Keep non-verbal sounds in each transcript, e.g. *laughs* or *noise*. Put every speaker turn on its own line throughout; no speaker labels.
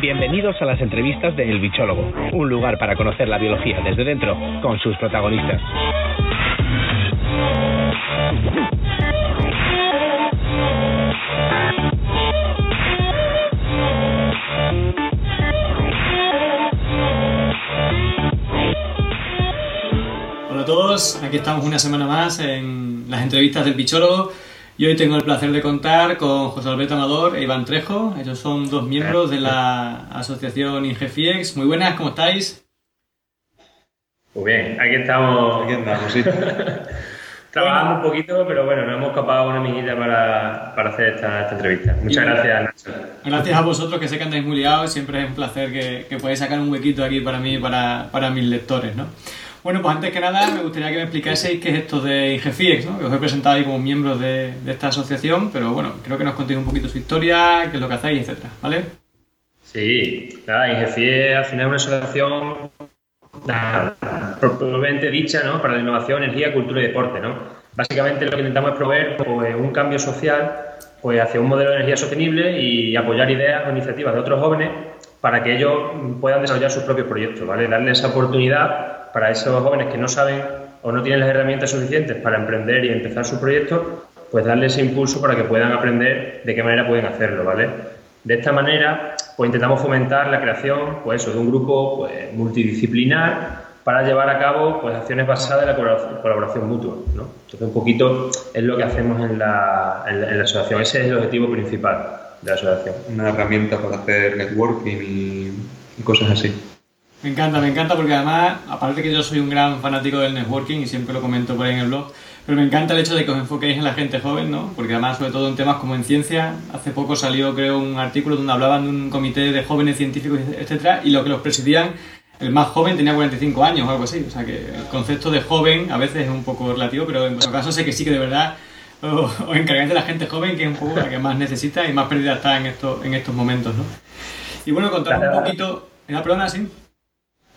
Bienvenidos a las entrevistas de El Bichólogo, un lugar para conocer la biología desde dentro con sus protagonistas.
Todos, aquí estamos una semana más en las entrevistas del Bichólogo y hoy tengo el placer de contar con José Alberto Amador e Iván Trejo. Ellos son dos miembros de la asociación Ingefiex. Muy buenas, ¿cómo estáis?
Muy bien, aquí estamos.
Aquí andamos, sí. *laughs*
Trabajando un poquito, pero bueno, nos hemos escapado una minita para, para hacer esta, esta entrevista. Muchas
Y-
gracias, Nacho.
Gracias a vosotros que sé que andáis muy liados, siempre es un placer que, que podáis sacar un huequito aquí para mí y para, para mis lectores, ¿no? Bueno, pues antes que nada me gustaría que me explicaseis qué es esto de Ingefiex, ¿no? Que os he presentado ahí como miembros de, de esta asociación, pero bueno, creo que nos contéis un poquito su historia, qué es lo que hacéis, etcétera, ¿vale?
Sí, nada, Ingefie al final es una asociación nada, propiamente dicha ¿no? para la innovación, energía, cultura y deporte. ¿no? Básicamente lo que intentamos es proveer pues, un cambio social pues, hacia un modelo de energía sostenible y apoyar ideas o iniciativas de otros jóvenes para que ellos puedan desarrollar sus propios proyectos, ¿vale? Darle esa oportunidad para esos jóvenes que no saben o no tienen las herramientas suficientes para emprender y empezar sus proyectos, pues darle ese impulso para que puedan aprender de qué manera pueden hacerlo, ¿vale? De esta manera, pues intentamos fomentar la creación, pues eso, de un grupo pues, multidisciplinar para llevar a cabo pues acciones basadas en la colaboración, mutua, ¿no? Entonces un poquito es lo que hacemos en la, asociación. Ese es el objetivo principal de la asociación.
Una herramienta para hacer networking y cosas así.
Me encanta, me encanta porque además, aparte que yo soy un gran fanático del networking y siempre lo comento por ahí en el blog, pero me encanta el hecho de que os enfoquéis en la gente joven, ¿no? Porque además, sobre todo en temas como en ciencia, hace poco salió, creo, un artículo donde hablaban de un comité de jóvenes científicos, etcétera, y lo que los presidían, el más joven tenía 45 años o algo así. O sea que el concepto de joven a veces es un poco relativo, pero en vuestro caso sé que sí que de verdad os, os encargáis de la gente joven, que es un poco la que más necesita y más perdida está en, esto, en estos momentos, ¿no? Y bueno, contad un poquito... ¿Ah, perdona, sí?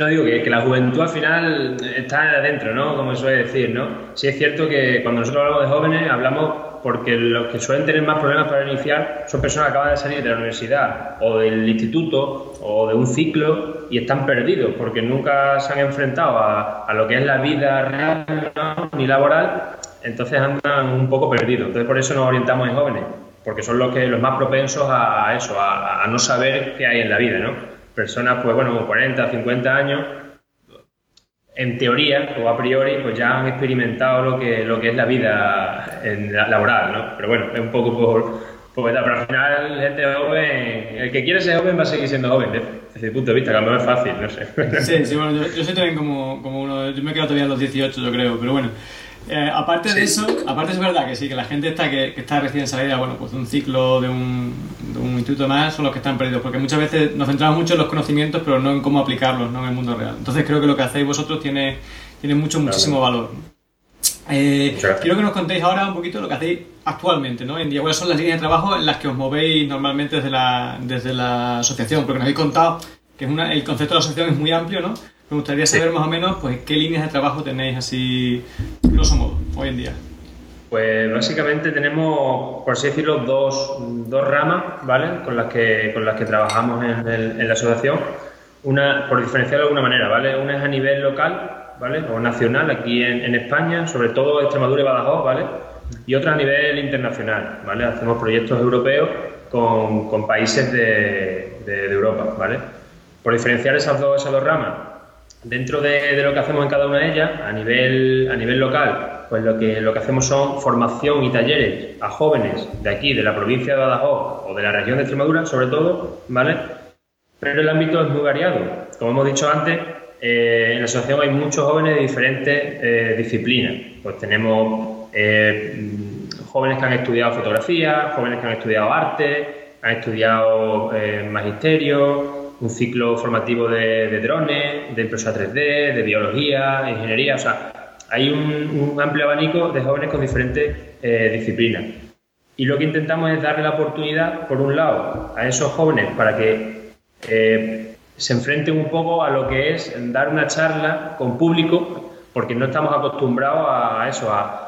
No digo que, la juventud al final está adentro, ¿no? Como suele decir, ¿no? Sí es cierto que cuando nosotros hablamos de jóvenes hablamos porque los que suelen tener más problemas para iniciar son personas que acaban de salir de la universidad o del instituto o de un ciclo y están perdidos porque nunca se han enfrentado a, lo que es la vida real ni laboral, entonces andan un poco perdidos. Entonces por eso nos orientamos en jóvenes, porque son los que los más propensos a, a eso, a, a no saber qué hay en la vida, ¿no? Personas, pues bueno, con 40, 50 años, en teoría o a priori, pues ya han experimentado lo que, lo que es la vida en la- laboral, ¿no? Pero bueno, es un poco por, edad, pero al final, gente joven, el que quiere ser joven va a seguir siendo joven, desde, desde mi punto de vista, que a lo mejor es fácil, no sé.
Sí, sí, bueno, yo, yo soy también como, como uno, yo me quedo todavía a los 18, yo creo, pero bueno. Eh, aparte de eso, aparte es verdad que sí, que la gente está que, que está recién salida, bueno, pues de un ciclo, de un, de un instituto más, son los que están perdidos, porque muchas veces nos centramos mucho en los conocimientos, pero no en cómo aplicarlos, no en el mundo real. Entonces creo que lo que hacéis vosotros tiene, tiene mucho, muchísimo valor. Eh, quiero que nos contéis ahora un poquito lo que hacéis actualmente, ¿no? En día, cuáles son las líneas de trabajo en las que os movéis normalmente desde la, desde la asociación, porque nos habéis contado que es una, el concepto de la asociación es muy amplio, ¿no? Me gustaría saber más o menos pues, qué líneas de trabajo tenéis así, grosso modo, hoy en día.
Pues básicamente tenemos, por así decirlo, dos, dos ramas, ¿vale? Con las que, con las que trabajamos en, el- en la asociación. Una, por diferenciarlo de alguna manera, ¿vale? Una es a nivel local, ¿vale? O nacional, aquí en, en España, sobre todo Extremadura y Badajoz, ¿vale? Y otra a nivel internacional, ¿vale? Hacemos proyectos europeos con, con países de, de- de Europa, ¿vale? Por diferenciar esas dos, esas dos ramas, Dentro de, lo que hacemos en cada una de ellas, a nivel, a nivel local, pues lo que, lo que hacemos son formación y talleres a jóvenes de aquí, de la provincia de Badajoz o de la región de Extremadura, sobre todo, ¿vale? Pero el ámbito es muy variado. Como hemos dicho antes, eh, en la asociación hay muchos jóvenes de diferentes eh, disciplinas. Pues tenemos eh, jóvenes que han estudiado fotografía, jóvenes que han estudiado arte, han estudiado magisterio, un ciclo formativo de drones, de impresora 3D, de biología, ingeniería, o sea, hay un, un amplio abanico de jóvenes con diferentes eh, disciplinas. Y lo que intentamos es darle la oportunidad, por un lado, a esos jóvenes para que eh, se enfrenten un poco a lo que es dar una charla con público, porque no estamos acostumbrados a eso, a,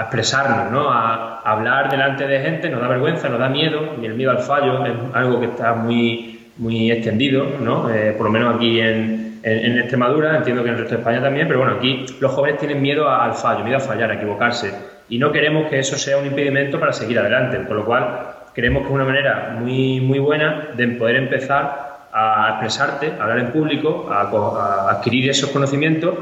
expresarnos, ¿no? a, hablar delante de gente, nos da vergüenza, nos da miedo, y el miedo al fallo es algo que está muy, muy extendido, ¿no? Eh, por lo menos aquí en, en, Extremadura, entiendo que en el resto de España también, pero bueno, aquí los jóvenes tienen miedo al fallo, miedo a fallar, a equivocarse, y no queremos que eso sea un impedimento para seguir adelante, con lo cual creemos que es una manera muy, muy buena de poder empezar a expresarte, a hablar en público, a, adquirir esos conocimientos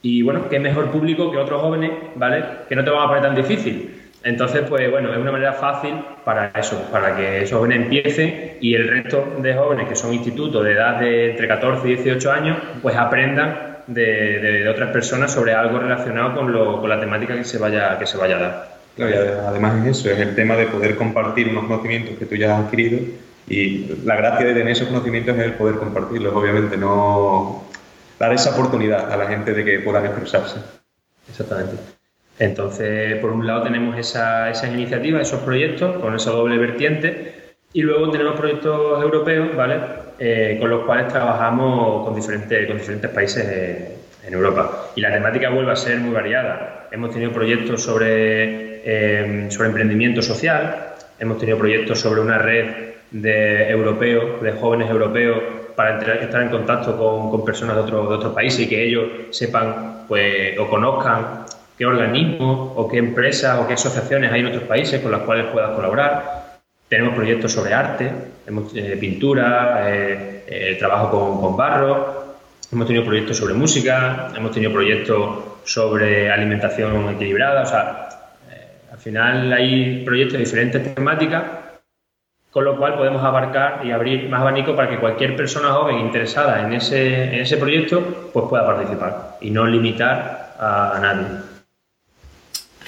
y bueno, qué mejor público que otros jóvenes, ¿vale? Que no te van a poner tan difícil. Entonces, pues bueno, es una manera fácil para eso, para que esos jóvenes empiecen y el resto de jóvenes que son institutos de edad de entre 14 y 18 años, pues aprendan de, otras personas sobre algo relacionado con, lo, con la temática que se vaya, que se vaya a dar.
Claro, además es eso, es el tema de poder compartir unos conocimientos que tú ya has adquirido y la gracia de tener esos conocimientos es el poder compartirlos, obviamente, no dar esa oportunidad a la gente de que puedan expresarse.
Exactamente. Entonces, por un lado tenemos esa, esas iniciativas, esos proyectos con esa doble vertiente y luego tenemos proyectos europeos, ¿vale? Eh, con los cuales trabajamos con diferentes, con diferentes países en Europa. Y la temática vuelve a ser muy variada. Hemos tenido proyectos sobre, eh, sobre emprendimiento social, hemos tenido proyectos sobre una red de europeos, de jóvenes europeos, para estar en contacto con, personas de, otros de otros países y que ellos sepan pues, o conozcan qué organismos o qué empresas o qué asociaciones hay en otros países con las cuales puedas colaborar. Tenemos proyectos sobre arte, eh, pintura, eh, eh, trabajo con, barro, hemos tenido proyectos sobre música, hemos tenido proyectos sobre alimentación equilibrada, o sea, al final hay proyectos de diferentes temáticas con lo cual podemos abarcar y abrir más abanico para que cualquier persona joven interesada en ese, en ese proyecto pues pueda participar y no limitar a, nadie.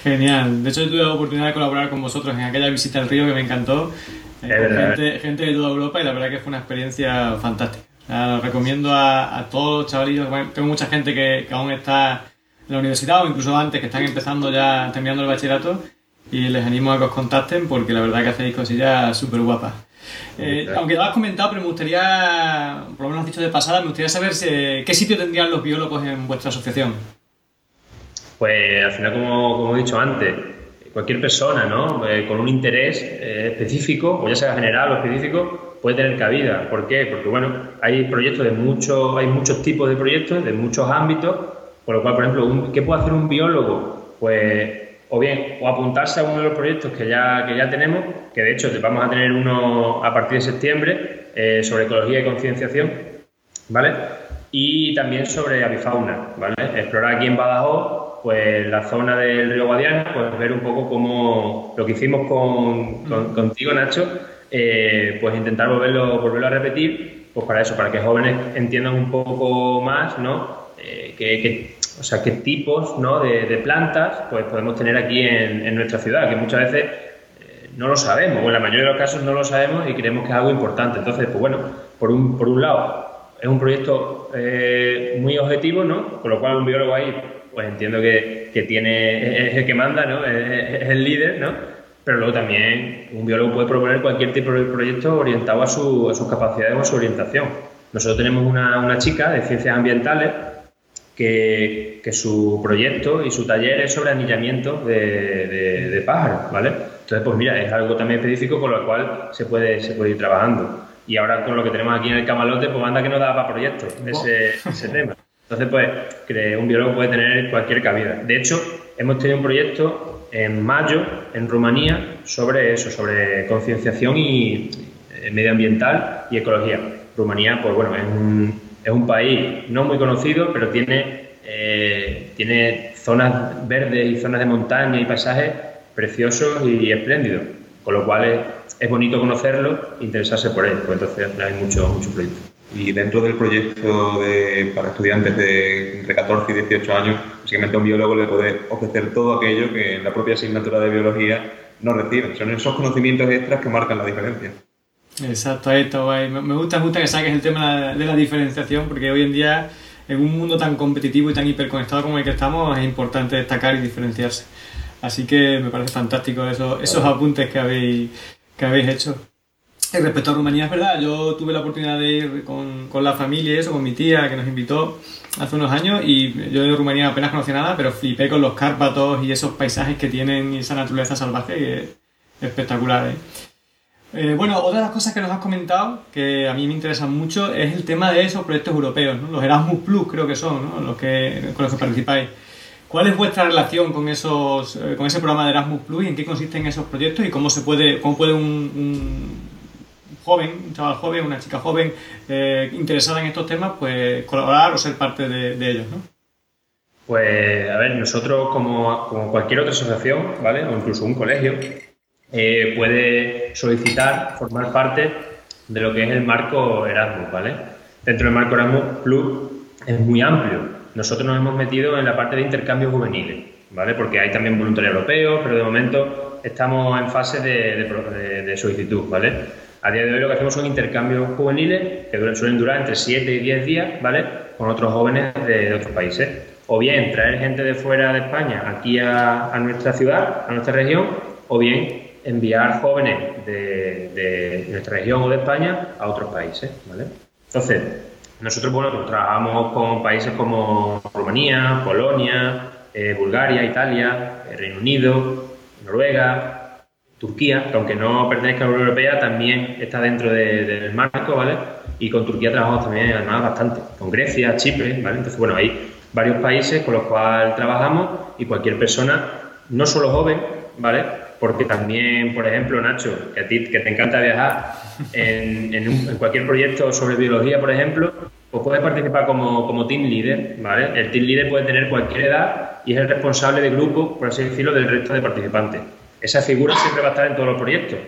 Genial. De hecho, tuve la oportunidad de colaborar con vosotros en aquella visita al río que me encantó. Eh, gente, de toda Europa y la verdad que fue una experiencia fantástica. lo recomiendo a, todos los chavalillos. tengo mucha gente que, que, aún está en la universidad o incluso antes, que están empezando ya, terminando el bachillerato y les animo a que os contacten porque la verdad que hacéis cosillas súper guapas. Eh, aunque lo has comentado, pero me gustaría, por lo menos has dicho de pasada, me gustaría saber qué sitio tendrían los biólogos en vuestra asociación.
Pues al final, como, como he dicho antes, cualquier persona ¿no? Eh, con un interés eh, específico, o ya sea general o específico, puede tener cabida. ¿Por qué? Porque bueno, hay proyectos de muchos, hay muchos tipos de proyectos, de muchos ámbitos, por lo cual, por ejemplo, ¿qué puede hacer un biólogo? Pues o bien o apuntarse a uno de los proyectos que ya, que ya tenemos, que de hecho vamos a tener uno a partir de septiembre eh, sobre ecología y concienciación, ¿vale? Y también sobre avifauna, ¿vale? Explorar aquí en Badajoz, pues la zona del río Guadiana, pues ver un poco cómo lo que hicimos con, contigo, Nacho, eh, pues intentar volverlo, volverlo a repetir, pues para eso, para que jóvenes entiendan un poco más, ¿no? Eh, que o sea, qué tipos ¿no? de, plantas pues, podemos tener aquí en, nuestra ciudad, que muchas veces eh, no lo sabemos, o en la mayoría de los casos no lo sabemos y creemos que es algo importante. Entonces, pues bueno, por un, por un lado, es un proyecto eh, muy objetivo, ¿no? Con lo cual un biólogo ahí, pues entiendo que, tiene, es el que manda, ¿no? Es, el líder, ¿no? Pero luego también un biólogo puede proponer cualquier tipo de proyecto orientado a, su, a sus capacidades o a su orientación. Nosotros tenemos una, chica de ciencias ambientales que, su proyecto y su taller es sobre anillamiento de, pájaros, ¿vale? Entonces, pues mira, es algo también específico con lo cual se puede, se puede ir trabajando. Y ahora con lo que tenemos aquí en el camalote, pues anda que no da para proyectos ese, ese tema. Entonces, pues, un biólogo puede tener cualquier cabida. De hecho, hemos tenido un proyecto en mayo en Rumanía sobre eso, sobre concienciación y eh, medioambiental y ecología. Rumanía, pues bueno, es un, es un país no muy conocido, pero tiene, eh, tiene zonas verdes y zonas de montaña y paisajes preciosos y espléndidos, con lo cual es, bonito conocerlo e interesarse por él, pues entonces hay muchos mucho proyectos.
Y dentro del proyecto de, para estudiantes de entre 14 y 18 años, básicamente a un biólogo le puede ofrecer todo aquello que en la propia asignatura de biología no reciben. Son esos conocimientos extras que marcan la diferencia.
Exacto, ahí está guay. Me gusta, me gusta que saques el tema de la diferenciación porque hoy en día en un mundo tan competitivo y tan hiperconectado como el que estamos es importante destacar y diferenciarse. Así que me parece fantástico eso, esos apuntes que habéis, que habéis hecho. Y respecto a Rumanía, es verdad, yo tuve la oportunidad de ir con, con la familia y eso, con mi tía que nos invitó hace unos años y yo de Rumanía apenas conocía nada, pero flipé con los Cárpatos y esos paisajes que tienen y esa naturaleza salvaje que es espectacular. ¿eh? Eh, bueno, otra de las cosas que nos has comentado, que a mí me interesan mucho, es el tema de esos proyectos europeos, ¿no? los Erasmus Plus creo que son, ¿no? los que, con los que participáis. ¿Cuál es vuestra relación con esos, eh, con ese programa de Erasmus Plus y en qué consisten esos proyectos y cómo se puede, cómo puede un, joven, un chaval joven, una chica joven eh, interesada en estos temas, pues colaborar o ser parte de, ellos, ¿no?
Pues, a ver, nosotros como, como cualquier otra asociación, ¿vale? O incluso un colegio, eh, puede solicitar formar parte de lo que es el marco Erasmus, ¿vale? Dentro del marco Erasmus Plus es muy amplio. Nosotros nos hemos metido en la parte de intercambios juveniles, ¿vale? Porque hay también voluntariado europeo, pero de momento estamos en fase de, solicitud, ¿vale? A día de hoy lo que hacemos son intercambios juveniles que suelen durar entre 7 y 10 días, ¿vale? Con otros jóvenes de, otros países. O bien traer gente de fuera de España aquí a, a nuestra ciudad, a nuestra región, o bien enviar jóvenes de, nuestra región o de España a otros países. ¿vale? Entonces, nosotros bueno, pues trabajamos con países como Rumanía, Polonia, eh, Bulgaria, Italia, eh, Reino Unido, Noruega, Turquía, que aunque no pertenezca a la Unión Europea, también está dentro del marco, ¿vale? Y con Turquía trabajamos también además bastante, con Grecia, Chipre, ¿vale? Entonces, bueno, hay varios países con los cuales trabajamos y cualquier persona, no solo joven, ¿vale? porque también, por ejemplo, Nacho, que a ti que te encanta viajar, en, cualquier proyecto sobre biología, por ejemplo, pues puedes participar como, como, team leader, ¿vale? El team leader puede tener cualquier edad y es el responsable de grupo, por así decirlo, del resto de participantes. Esa figura siempre va a estar en todos los proyectos.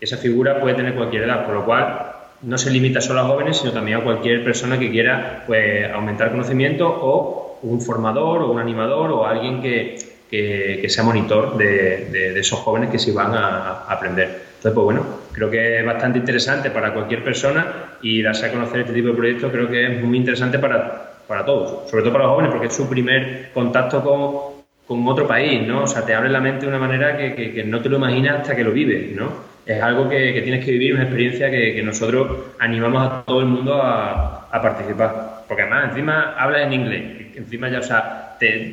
Esa figura puede tener cualquier edad, por lo cual no se limita solo a jóvenes, sino también a cualquier persona que quiera pues, aumentar conocimiento o un formador o un animador o alguien que, que, sea monitor de, esos jóvenes que se van a, aprender. Entonces, pues bueno, creo que es bastante interesante para cualquier persona y darse a conocer este tipo de proyectos creo que es muy interesante para, para todos, sobre todo para los jóvenes, porque es su primer contacto con, con otro país, ¿no? O sea, te abre la mente de una manera que, que, no te lo imaginas hasta que lo vives, ¿no? Es algo que, tienes que vivir, una experiencia que, nosotros animamos a todo el mundo a, a participar. Porque además, encima hablas en inglés, encima ya, o sea,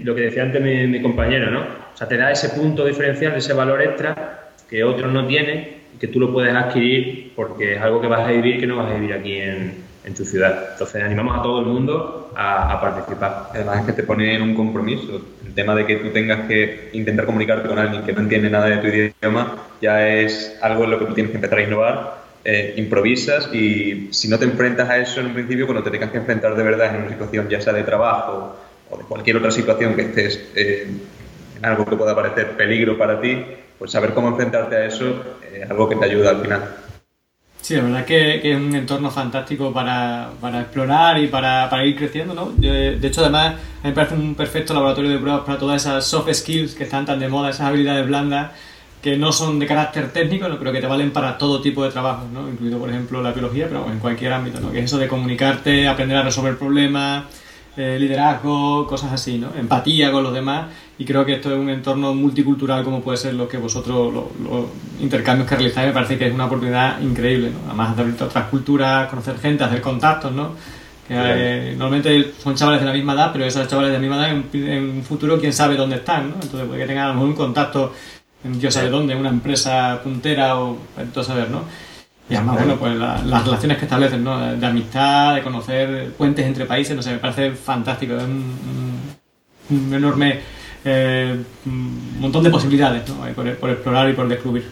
lo que decía antes mi, compañero, ¿no? O sea, te da ese punto diferencial, ese valor extra que otros no tienen y que tú lo puedes adquirir porque es algo que vas a vivir que no vas a vivir aquí en, tu ciudad. Entonces animamos a todo el mundo a, participar.
Además es que te pone en un compromiso. El tema de que tú tengas que intentar comunicarte con alguien que no entiende nada de tu idioma ya es algo en lo que tú tienes que empezar a innovar. Eh, improvisas y si no te enfrentas a eso en un principio, cuando te tengas que enfrentar de verdad en una situación ya sea de trabajo o de cualquier otra situación que estés eh, en algo que pueda parecer peligro para ti, pues saber cómo enfrentarte a eso es algo que te ayuda al final.
Sí, la verdad que, que es un entorno fantástico para, para explorar y para, para, ir creciendo, ¿no? de hecho, además, a mí me parece un perfecto laboratorio de pruebas para todas esas soft skills que están tan de moda, esas habilidades blandas que no son de carácter técnico, pero que te valen para todo tipo de trabajo, ¿no? incluido, por ejemplo, la biología, pero en cualquier ámbito, ¿no? que es eso de comunicarte, aprender a resolver problemas, eh, liderazgo, cosas así, ¿no? Empatía con los demás y creo que esto es un entorno multicultural como puede ser lo que vosotros, los, intercambios que realizáis, me parece que es una oportunidad increíble, ¿no? Además de abrir otras culturas, conocer gente, hacer contactos, ¿no? Que eh, normalmente son chavales de la misma edad, pero esos chavales de la misma edad en, un futuro quién sabe dónde están, ¿no? Entonces puede que tengan a lo mejor un contacto en Dios sabe dónde, una empresa puntera o todo saber, ¿no? Y además, bueno, pues las relaciones que establecen, ¿no? De, amistad, de conocer puentes entre países, no sé, me parece fantástico. Es un, enorme eh, montón de posibilidades, ¿no? Por, explorar y por descubrir.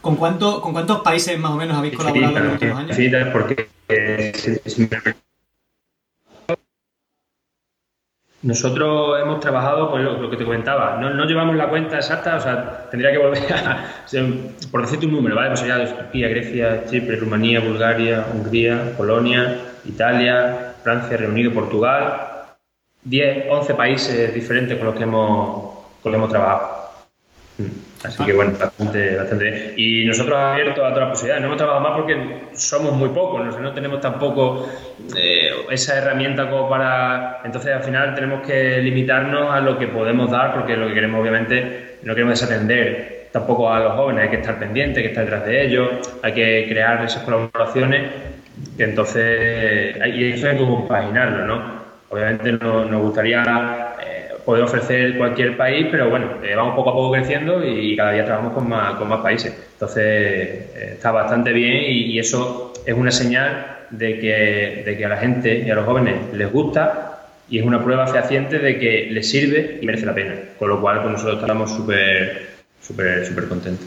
¿Con, cuánto, ¿Con cuántos países más o menos habéis colaborado en los últimos años?
porque eh, Nosotros hemos trabajado, pues lo, que te comentaba, no, no, llevamos la cuenta exacta, o sea, tendría que volver a, *laughs* por decirte un número, ¿vale? Pues ya Turquía, Grecia, Chipre, Rumanía, Bulgaria, Hungría, Polonia, Italia, Francia, Reino Unido, Portugal, 10, 11 países diferentes con los que hemos, con los que hemos trabajado. Mm. Así que bueno, bastante, bastante. Y nosotros abiertos a todas las posibilidades. No hemos trabajado más porque somos muy pocos, no tenemos tampoco eh, esa herramienta como para... Entonces al final tenemos que limitarnos a lo que podemos dar porque lo que queremos obviamente no queremos desatender tampoco a los jóvenes, hay que estar pendientes, hay que estar detrás de ellos, hay que crear esas colaboraciones que entonces... Y eso hay que compaginarlo, ¿no? Obviamente nos gustaría poder ofrecer cualquier país, pero bueno, eh, vamos poco a poco creciendo y cada día trabajamos con más, con más países. Entonces, eh, está bastante bien y, eso es una señal de que, de que a la gente y a los jóvenes les gusta y es una prueba fehaciente de que les sirve y merece la pena. Con lo cual, pues nosotros estamos súper, súper, súper contentos.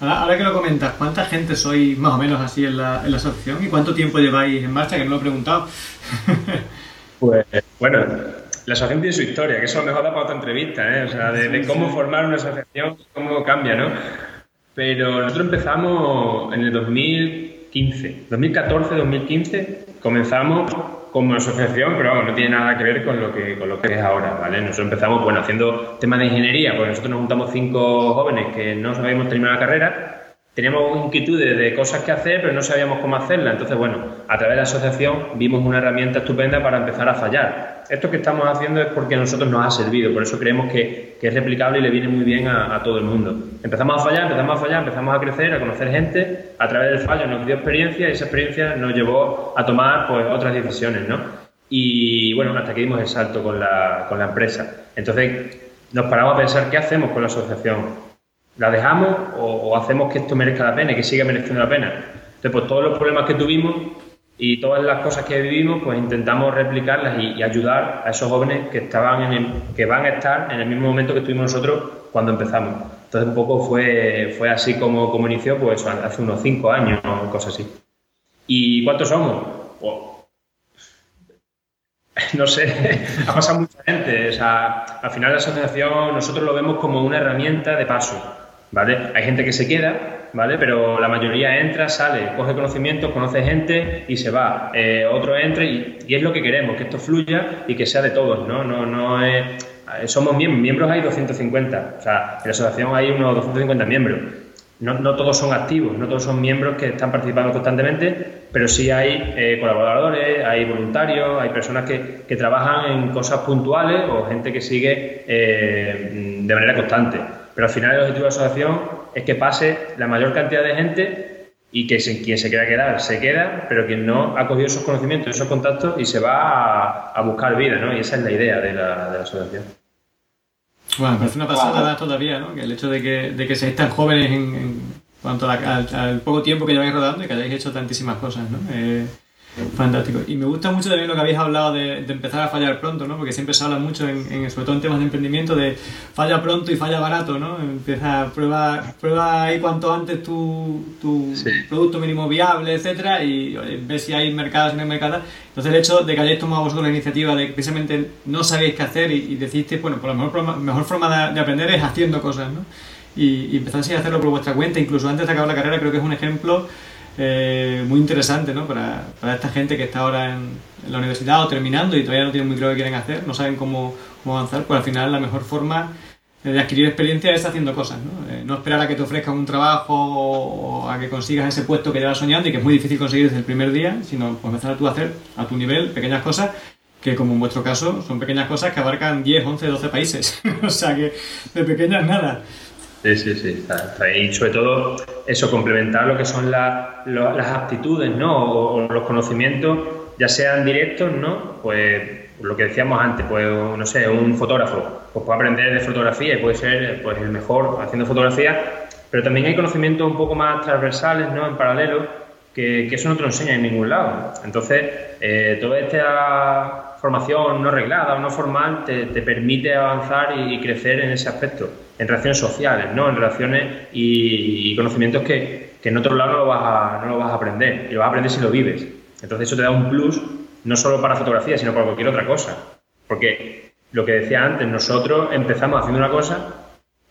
Ahora, que lo comentas, ¿cuánta gente sois más o menos así en la, en la asociación y cuánto tiempo lleváis en marcha? Que no lo he preguntado. *laughs*
pues bueno, la asociación tiene su historia, que eso lo mejor da para otra entrevista, ¿eh? O sea, de, cómo formar una asociación, cómo cambia, ¿no? Pero nosotros empezamos en el 2015, 2014-2015, comenzamos como asociación, pero vamos, no tiene nada que ver con lo que, con lo que es ahora, ¿vale? Nosotros empezamos, bueno, haciendo temas de ingeniería, porque nosotros nos juntamos cinco jóvenes que no sabíamos terminar la carrera teníamos inquietudes de cosas que hacer, pero no sabíamos cómo hacerlas. Entonces, bueno, a través de la asociación vimos una herramienta estupenda para empezar a fallar. Esto que estamos haciendo es porque a nosotros nos ha servido, por eso creemos que, es replicable y le viene muy bien a, todo el mundo. Empezamos a fallar, empezamos a fallar, empezamos a crecer, a conocer gente, a través del fallo nos dio experiencia y esa experiencia nos llevó a tomar pues, otras decisiones, ¿no? Y bueno, hasta que dimos el salto con la, con la empresa. Entonces, nos paramos a pensar qué hacemos con la asociación ¿La dejamos o, hacemos que esto merezca la pena y que siga mereciendo la pena? Entonces, pues todos los problemas que tuvimos y todas las cosas que vivimos, pues intentamos replicarlas y, ayudar a esos jóvenes que estaban en que van a estar en el mismo momento que estuvimos nosotros cuando empezamos. Entonces, un poco fue, fue así como, como inició, pues hace unos cinco años o cosas así. ¿Y cuántos somos? Pues, *laughs* no sé, *laughs* ha pasado mucha gente. Al final la asociación nosotros lo vemos como una herramienta de paso. ¿Vale? Hay gente que se queda, ¿vale? Pero la mayoría entra, sale, coge conocimientos, conoce gente y se va. Eh, otro entra y, es lo que queremos, que esto fluya y que sea de todos, ¿no? No, no es... Eh, somos miembros, miembros hay 250, o sea, en la asociación hay unos 250 miembros. No, no, todos son activos, no todos son miembros que están participando constantemente, pero sí hay eh, colaboradores, hay voluntarios, hay personas que, que, trabajan en cosas puntuales o gente que sigue de manera constante. Pero al final el objetivo de la asociación es que pase la mayor cantidad de gente y que quien se quiera quedar se queda, pero quien no ha cogido esos conocimientos, esos contactos y se va a, buscar vida, ¿no? Y esa es la idea de la, de la asociación.
Bueno, me parece una pasada todavía, ¿no? Que el hecho de que, de que seáis tan jóvenes en, cuanto al, poco tiempo que lleváis rodando y que hayáis hecho tantísimas cosas, ¿no? Eh, Fantástico. Y me gusta mucho también lo que habéis hablado de, empezar a fallar pronto, ¿no? Porque siempre se habla mucho, en, sobre todo en temas de emprendimiento, de falla pronto y falla barato, ¿no? Empieza, prueba, prueba ahí cuanto antes tu, tu producto mínimo viable, etcétera, y ves si hay mercados y no hay mercados. Entonces el hecho de que hayáis tomado vosotros la iniciativa de que precisamente no sabéis qué hacer y, y bueno, por la mejor, mejor forma de, aprender es haciendo cosas, ¿no? Y, y empezáis a hacerlo por vuestra cuenta, incluso antes de acabar la carrera, creo que es un ejemplo eh, muy interesante ¿no? para, para, esta gente que está ahora en, la universidad o terminando y todavía no tienen muy claro qué quieren hacer, no saben cómo, cómo avanzar, pues al final la mejor forma de adquirir experiencia es haciendo cosas, ¿no? Eh, no esperar a que te ofrezcan un trabajo o a que consigas ese puesto que llevas soñando y que es muy difícil conseguir desde el primer día, sino pues empezar tú a hacer a tu nivel pequeñas cosas que como en vuestro caso son pequeñas cosas que abarcan 10, 11, 12 países, *laughs* o sea que de pequeñas nada.
Sí, sí, sí. Y sobre todo eso, complementar lo que son las aptitudes, ¿no? O, los conocimientos, ya sean directos, ¿no? Pues lo que decíamos antes, pues no sé, un fotógrafo, pues puede aprender de fotografía y puede ser pues, el mejor haciendo fotografía, pero también hay conocimientos un poco más transversales, ¿no? En paralelo, que, que eso no te lo enseña en ningún lado. Entonces, eh, toda esta formación no reglada o no formal te, te permite avanzar y crecer en ese aspecto en relaciones sociales, ¿no? En relaciones y, conocimientos que, que, en otro lado no lo, vas a, no lo vas a aprender, y lo vas a aprender si lo vives. Entonces eso te da un plus no solo para fotografía, sino para cualquier otra cosa. Porque lo que decía antes, nosotros empezamos haciendo una cosa,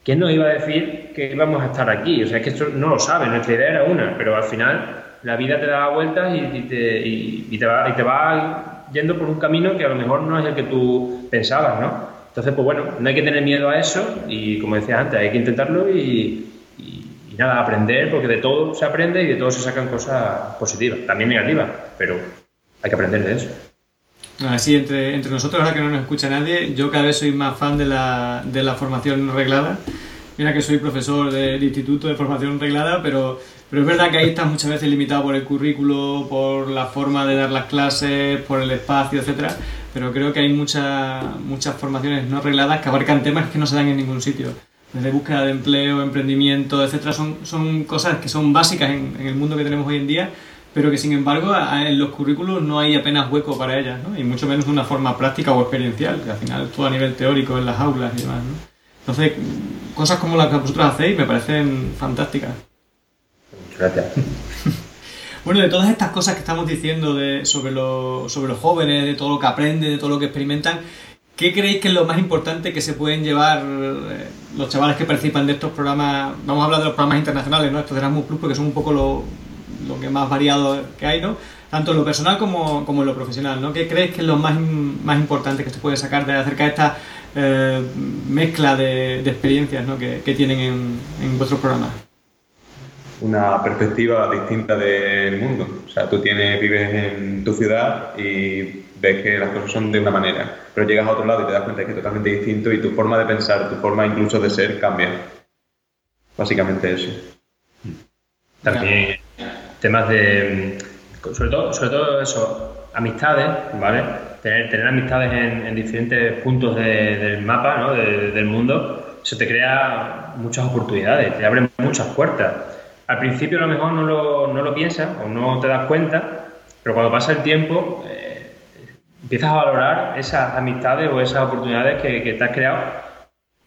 ¿quién nos iba a decir que íbamos a estar aquí? O sea, es que esto no lo sabe, nuestra idea era una, pero al final la vida te da vueltas y, te, y, te va, y te va yendo por un camino que a lo mejor no es el que tú pensabas, ¿no? Entonces, pues bueno, no hay que tener miedo a eso y como decía antes, hay que intentarlo y, nada, aprender, porque de todo se aprende y de todo se sacan cosas positivas, también negativas, pero hay que aprender de eso.
Así, entre, entre nosotros, ahora que no nos escucha nadie, yo cada vez soy más fan de la, de la formación reglada. Mira que soy profesor del Instituto de Formación Reglada, pero, pero es verdad que ahí estás muchas veces limitado por el currículo, por la forma de dar las clases, por el espacio, etcétera. Pero creo que hay muchas muchas formaciones no regladas que abarcan temas que no se dan en ningún sitio. Desde búsqueda de empleo, emprendimiento, etcétera, son, son cosas que son básicas en, el mundo que tenemos hoy en día pero que sin embargo en los currículos no hay apenas hueco para ellas, ¿no? y mucho menos de una forma práctica o experiencial, que al final todo a nivel teórico en las aulas y demás. ¿no? Entonces, cosas como las que vosotros hacéis me parecen fantásticas.
Gracias.
Bueno, de todas estas cosas que estamos diciendo sobre, los jóvenes, de todo lo que aprenden, de todo lo que experimentan, ¿qué creéis que es lo más importante que se pueden llevar eh, los chavales que participan de estos programas? Vamos a hablar de los programas internacionales, ¿no? Estos de Erasmus Plus, porque son un poco lo que más variado que hay, ¿no? Tanto en lo personal como, en lo profesional, ¿no? ¿Qué crees que es lo más, importante que se puede sacar de acerca de esta eh, mezcla de, experiencias ¿no? que, tienen en, en vuestros programas?
Una perspectiva distinta del mundo. O sea, tú tienes, vives en tu ciudad y ves que las cosas son de una manera, pero llegas a otro lado y te das cuenta de que es totalmente distinto y tu forma de pensar, tu forma incluso de ser cambia. Básicamente eso.
También temas de, sobre todo, sobre todo eso, amistades, ¿vale? Tener, amistades en, diferentes puntos del mapa, ¿no? del mundo, eso te crea muchas oportunidades, te abre muchas puertas. Al principio a lo mejor no lo, no piensas o no te das cuenta, pero cuando pasa el tiempo eh, empiezas a valorar esas amistades o esas oportunidades que, te has creado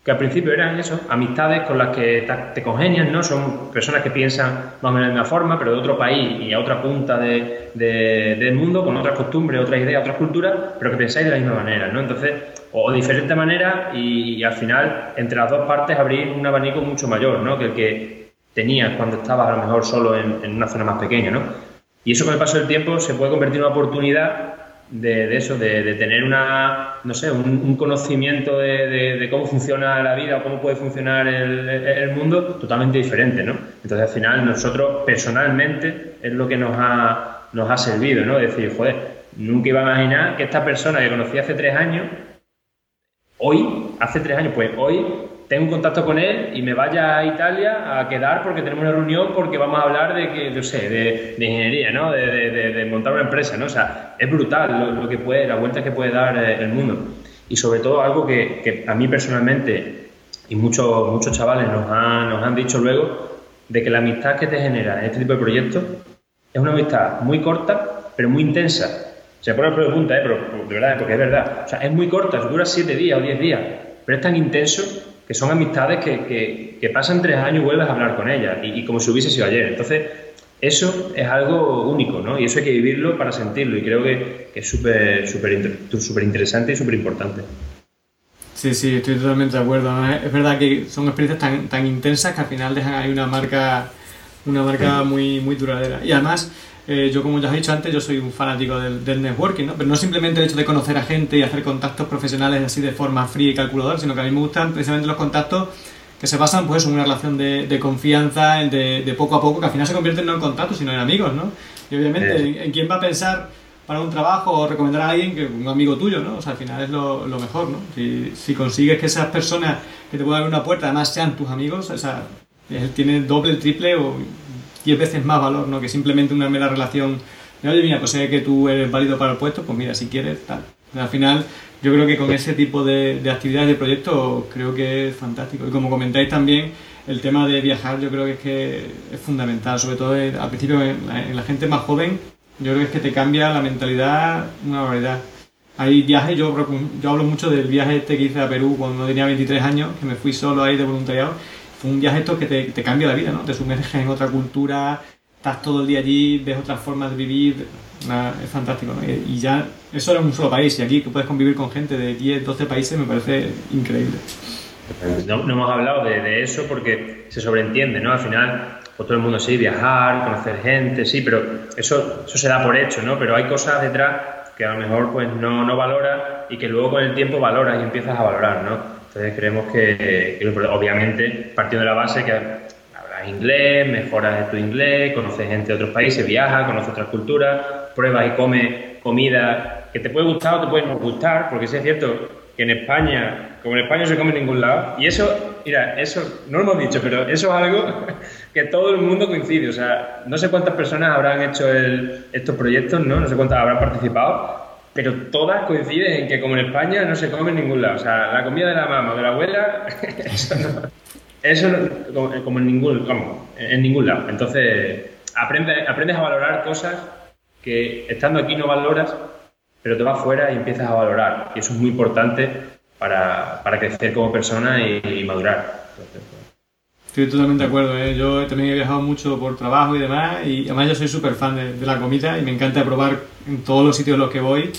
que al principio eran eso, amistades con las que te congenian, ¿no? Son personas que piensan más o menos de una forma, pero de otro país y a otra punta de, del mundo, con otras costumbres, otras ideas, otras culturas, pero que pensáis de la misma manera, ¿no? Entonces, o, de diferente manera y, al final, entre las dos partes, abrir un abanico mucho mayor, ¿no? Que el que tenías cuando estabas a lo mejor solo en, en una zona más pequeña, ¿no? Y eso con el paso del tiempo se puede convertir en una oportunidad de, eso, de, tener una, no sé, un, conocimiento de, cómo funciona la vida o cómo puede funcionar el, mundo totalmente diferente, ¿no? Entonces, al final, nosotros personalmente es lo que nos ha, nos ha servido, ¿no? Decir, joder, nunca iba a imaginar que esta persona que conocí hace tres años, hoy, hace tres años, pues hoy tengo un contacto con él y me vaya a Italia a quedar porque tenemos una reunión porque vamos a hablar de que, yo sé, de, ingeniería, ¿no? De, montar una empresa, ¿no? O sea, es brutal lo, que puede, la vuelta que puede dar eh, el mundo. Y sobre todo algo que, a mí personalmente y muchos, muchos chavales nos han, nos han dicho luego, de que la amistad que te genera en este tipo de proyectos es una amistad muy corta, pero muy intensa. Se pone pregunta, ¿eh? pero de verdad, porque es verdad. O sea, es muy corta, dura siete días o diez días, pero es tan intenso que son amistades que, que, pasan tres años y vuelves a hablar con ellas, y, como si hubiese sido ayer. Entonces, eso es algo único, ¿no? Y eso hay que vivirlo para sentirlo, y creo que, es súper súper interesante y súper importante.
Sí, sí, estoy totalmente de acuerdo. Es verdad que son experiencias tan, tan intensas que al final dejan ahí una marca, una marca muy, muy duradera. Y además, eh, yo, como ya os he dicho antes, yo soy un fanático del, networking, ¿no? Pero no simplemente el hecho de conocer a gente y hacer contactos profesionales así de forma fría y calculadora, sino que a mí me gustan precisamente los contactos que se basan pues en una relación de, confianza, de, poco a poco, que al final se convierten no en contactos, sino en amigos, ¿no? Y obviamente, ¿en, quién va a pensar para un trabajo o recomendar a alguien que un amigo tuyo, ¿no? O sea, al final es lo, mejor, ¿no? Si, si, consigues que esas personas que te puedan abrir una puerta además sean tus amigos, o sea, tiene doble, triple o 10 veces más valor, ¿no? Que simplemente una mera relación de, oye, mira, pues sé que tú eres válido para el puesto, pues mira, si quieres, tal. Al final, yo creo que con ese tipo de, de actividades de proyecto creo que es fantástico. Y como comentáis también, el tema de viajar yo creo que es que es fundamental, sobre todo al principio en la, gente más joven, yo creo que es que te cambia la mentalidad una barbaridad. Hay viajes, yo, yo hablo mucho del viaje este que hice a Perú cuando tenía 23 años, que me fui solo ahí de voluntariado un viaje esto que te, cambia la vida, ¿no? Te sumerges en otra cultura, estás todo el día allí, ves otras formas de vivir, es fantástico, ¿no? Y, ya, eso era un solo país, y aquí que puedes convivir con gente de 10, 12 países me parece increíble.
No, hemos hablado de, eso porque se sobreentiende, ¿no? Al final, pues todo el mundo sí, viajar, conocer gente, sí, pero eso, eso se da por hecho, ¿no? Pero hay cosas detrás que a lo mejor pues no, no valora y que luego con el tiempo valoras y empiezas a valorar, ¿no? Entonces creemos que, obviamente, partiendo de la base que hablas inglés, mejoras tu inglés, conoces gente de otros países, viajas, conoces otras culturas, pruebas y comes comida que te puede gustar o te puede no gustar, porque sí es cierto que en España, como en España no se come en ningún lado, y eso, mira, eso no lo hemos dicho, pero eso es algo *laughs* que todo el mundo coincide, o sea, no sé cuántas personas habrán hecho estos proyectos, ¿no? No sé cuántas habrán participado, pero todas coinciden en que como en España no se come en ningún lado, o sea, la comida de la mamá o de la abuela, *laughs* eso no, eso como, en ningún, como, en ningún lado. Entonces, aprendes, aprendes a valorar cosas que estando aquí no valoras, pero te vas fuera y empiezas a valorar. Y eso es muy importante para, para crecer como persona y, madurar.
Estoy totalmente de acuerdo. ¿eh? Yo también he viajado mucho por trabajo y demás, y además yo soy súper fan de, la comida y me encanta probar en todos los sitios en los que voy.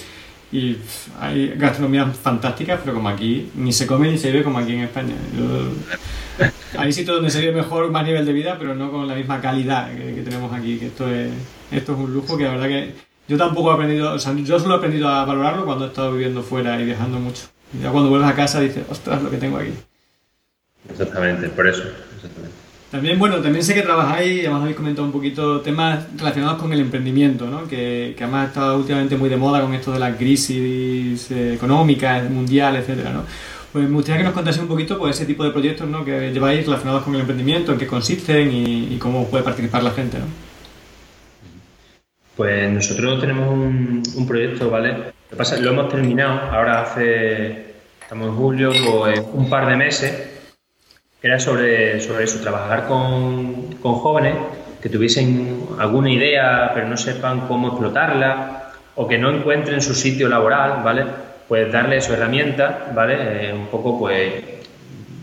Y hay gastronomías fantásticas, pero como aquí, ni se come ni se bebe como aquí en España. hay sitios donde se vive mejor, más nivel de vida, pero no con la misma calidad que, que tenemos aquí, que esto es esto es un lujo que la verdad que yo tampoco he aprendido, o sea, yo solo he aprendido a valorarlo cuando he estado viviendo fuera y viajando mucho. Ya cuando vuelves a casa dices, ostras, lo que tengo aquí.
Exactamente, por eso.
También, bueno, también sé que trabajáis, además habéis comentado un poquito temas relacionados con el emprendimiento, ¿no? Que, que además está últimamente muy de moda con esto de la crisis eh, económica, mundial, etcétera, ¿no? Pues me gustaría que nos contase un poquito pues, ese tipo de proyectos ¿no? que lleváis relacionados con el emprendimiento, en qué consisten y, y cómo puede participar la gente, ¿no?
Pues nosotros tenemos un, proyecto, ¿vale? Lo que pasa lo hemos terminado ahora hace, estamos en julio, pues un par de meses, que era sobre, sobre eso, trabajar con, con jóvenes que tuviesen alguna idea pero no sepan cómo explotarla o que no encuentren su sitio laboral, ¿vale? Pues darles su herramienta, ¿vale? Eh, un poco, pues,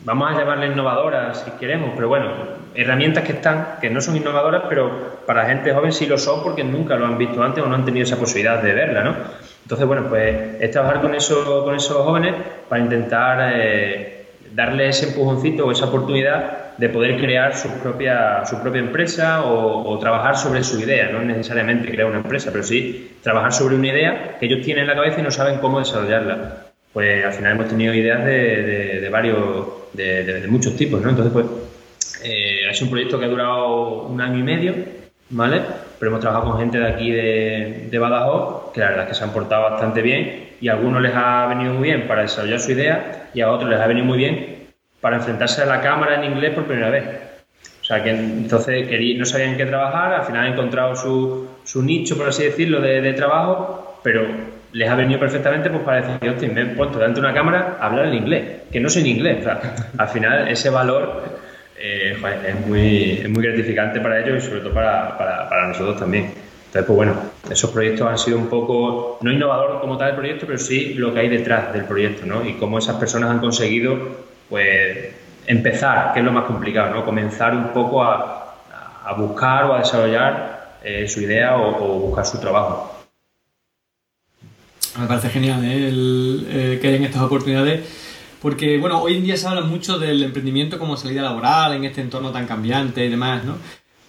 vamos a llamarle innovadoras si queremos, pero bueno, herramientas que están, que no son innovadoras, pero para gente joven sí lo son porque nunca lo han visto antes o no han tenido esa posibilidad de verla, ¿no? Entonces, bueno, pues es trabajar con, eso, con esos jóvenes para intentar eh, darle ese empujoncito o esa oportunidad de poder crear su propia, su propia empresa o, trabajar sobre su idea, no necesariamente crear una empresa, pero sí trabajar sobre una idea que ellos tienen en la cabeza y no saben cómo desarrollarla. Pues al final hemos tenido ideas de, varios, de, muchos tipos, ¿no? Entonces, pues eh, es un proyecto que ha durado un año y medio, ¿vale? Pero hemos trabajado con gente de aquí de, de Badajoz que la verdad es que se han portado bastante bien y a algunos les ha venido muy bien para desarrollar su idea y a otros les ha venido muy bien para enfrentarse a la cámara en inglés por primera vez. O sea, que entonces no sabían qué trabajar, al final han encontrado su, su nicho, por así decirlo, de, trabajo, pero les ha venido perfectamente pues, para decir, hostia, me he puesto delante de una cámara a hablar en inglés, que no sé en inglés. Al final ese valor eh, es, muy, gratificante para ellos y sobre todo para, nosotros también. Entonces, pues bueno, esos proyectos han sido un poco, no innovador como tal el proyecto, pero sí lo que hay detrás del proyecto, ¿no? Y cómo esas personas han conseguido, pues, empezar, que es lo más complicado, ¿no? Comenzar un poco a, a buscar o a desarrollar eh, su idea o, buscar su trabajo.
Me parece genial ¿eh? El, que hayan estas oportunidades porque, bueno, hoy en día se habla mucho del emprendimiento como salida laboral en este entorno tan cambiante y demás, ¿no?